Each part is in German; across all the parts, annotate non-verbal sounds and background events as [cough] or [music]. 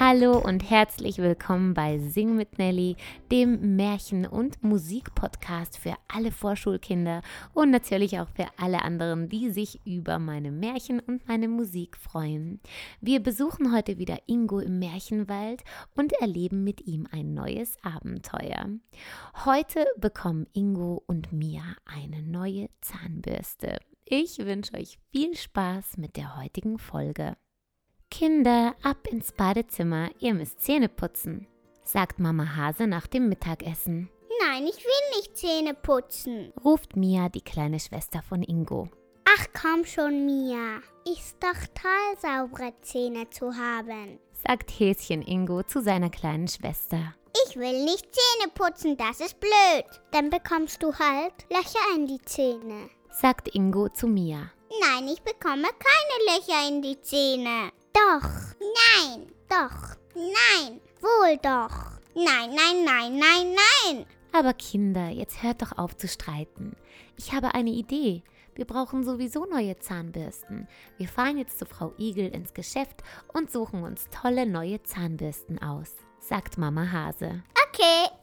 Hallo und herzlich willkommen bei Sing mit Nelly, dem Märchen- und Musikpodcast für alle Vorschulkinder und natürlich auch für alle anderen, die sich über meine Märchen und meine Musik freuen. Wir besuchen heute wieder Ingo im Märchenwald und erleben mit ihm ein neues Abenteuer. Heute bekommen Ingo und Mia eine neue Zahnbürste. Ich wünsche euch viel Spaß mit der heutigen Folge. Kinder, ab ins Badezimmer, ihr müsst Zähne putzen, sagt Mama Hase nach dem Mittagessen. Nein, ich will nicht Zähne putzen. ruft Mia, die kleine Schwester von Ingo. Ach komm schon, Mia. Ist doch toll, saubere Zähne zu haben. sagt Häschen Ingo zu seiner kleinen Schwester. Ich will nicht Zähne putzen, das ist blöd. Dann bekommst du halt Löcher in die Zähne. sagt Ingo zu Mia. Nein, ich bekomme keine Löcher in die Zähne. Doch. Nein. Doch. Nein. Wohl doch. Nein, nein, nein, nein, nein. Aber Kinder, jetzt hört doch auf zu streiten. Ich habe eine Idee. Wir brauchen sowieso neue Zahnbürsten. Wir fahren jetzt zu Frau Igel ins Geschäft und suchen uns tolle neue Zahnbürsten aus, sagt Mama Hase. Okay.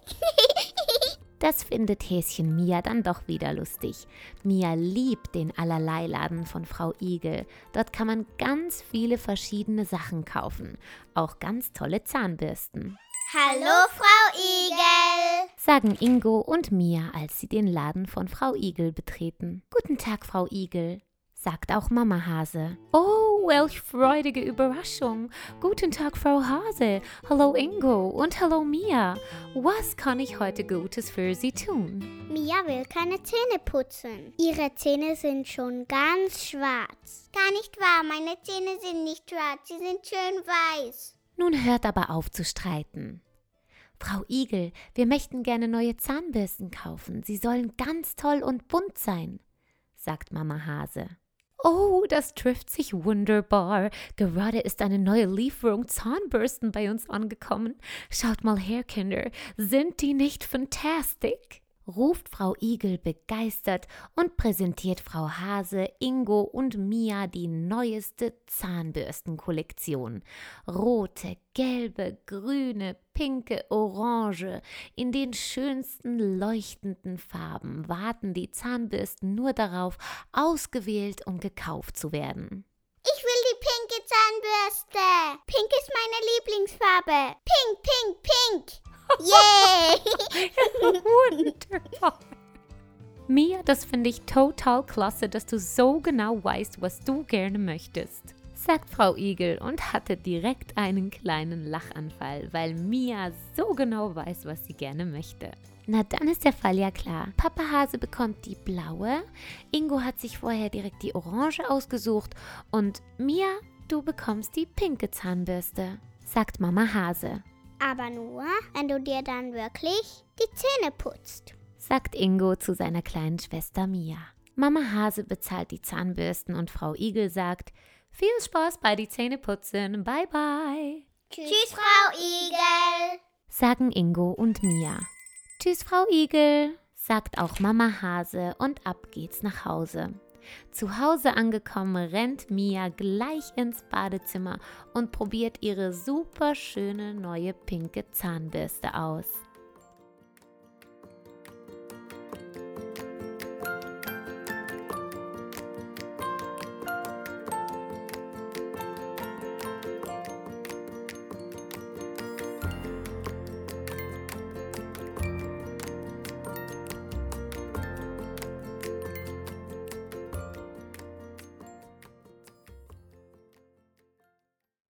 Das findet Häschen Mia dann doch wieder lustig. Mia liebt den Allerleiladen von Frau Igel. Dort kann man ganz viele verschiedene Sachen kaufen. Auch ganz tolle Zahnbürsten. Hallo, Frau Igel. sagen Ingo und Mia, als sie den Laden von Frau Igel betreten. Guten Tag, Frau Igel, sagt auch Mama Hase. Oh, welch freudige Überraschung. Guten Tag, Frau Hase. Hallo Ingo und hallo Mia. Was kann ich heute Gutes für Sie tun? Mia will keine Zähne putzen. Ihre Zähne sind schon ganz schwarz. Gar nicht wahr, meine Zähne sind nicht schwarz, sie sind schön weiß. Nun hört aber auf zu streiten. Frau Igel, wir möchten gerne neue Zahnbürsten kaufen. Sie sollen ganz toll und bunt sein, sagt Mama Hase. Oh, das trifft sich wunderbar. Gerade ist eine neue Lieferung Zahnbürsten bei uns angekommen. Schaut mal her, Kinder. Sind die nicht fantastic? Ruft Frau Igel begeistert und präsentiert Frau Hase, Ingo und Mia die neueste Zahnbürstenkollektion. Rote, gelbe, grüne, pinke, orange, in den schönsten leuchtenden Farben warten die Zahnbürsten nur darauf, ausgewählt und gekauft zu werden. Ich will die pinke Zahnbürste. Pink ist meine Lieblingsfarbe. Pink, pink, pink. Yay! Wunderbar. [laughs] Mia, das finde ich total klasse, dass du so genau weißt, was du gerne möchtest, sagt Frau Igel und hatte direkt einen kleinen Lachanfall, weil Mia so genau weiß, was sie gerne möchte. Na, dann ist der Fall ja klar. Papa Hase bekommt die blaue, Ingo hat sich vorher direkt die orange ausgesucht und Mia, du bekommst die pinke Zahnbürste, sagt Mama Hase. Aber nur, wenn du dir dann wirklich die Zähne putzt. sagt Ingo zu seiner kleinen Schwester Mia. Mama Hase bezahlt die Zahnbürsten und Frau Igel sagt, viel Spaß bei die Zähneputzen, bye bye, Tschüss, Frau Igel. sagen Ingo und Mia. Tschüss, Frau Igel, sagt auch Mama Hase und ab geht's nach Hause. Zu Hause angekommen, rennt Mia gleich ins Badezimmer und probiert ihre super schöne neue pinke Zahnbürste aus.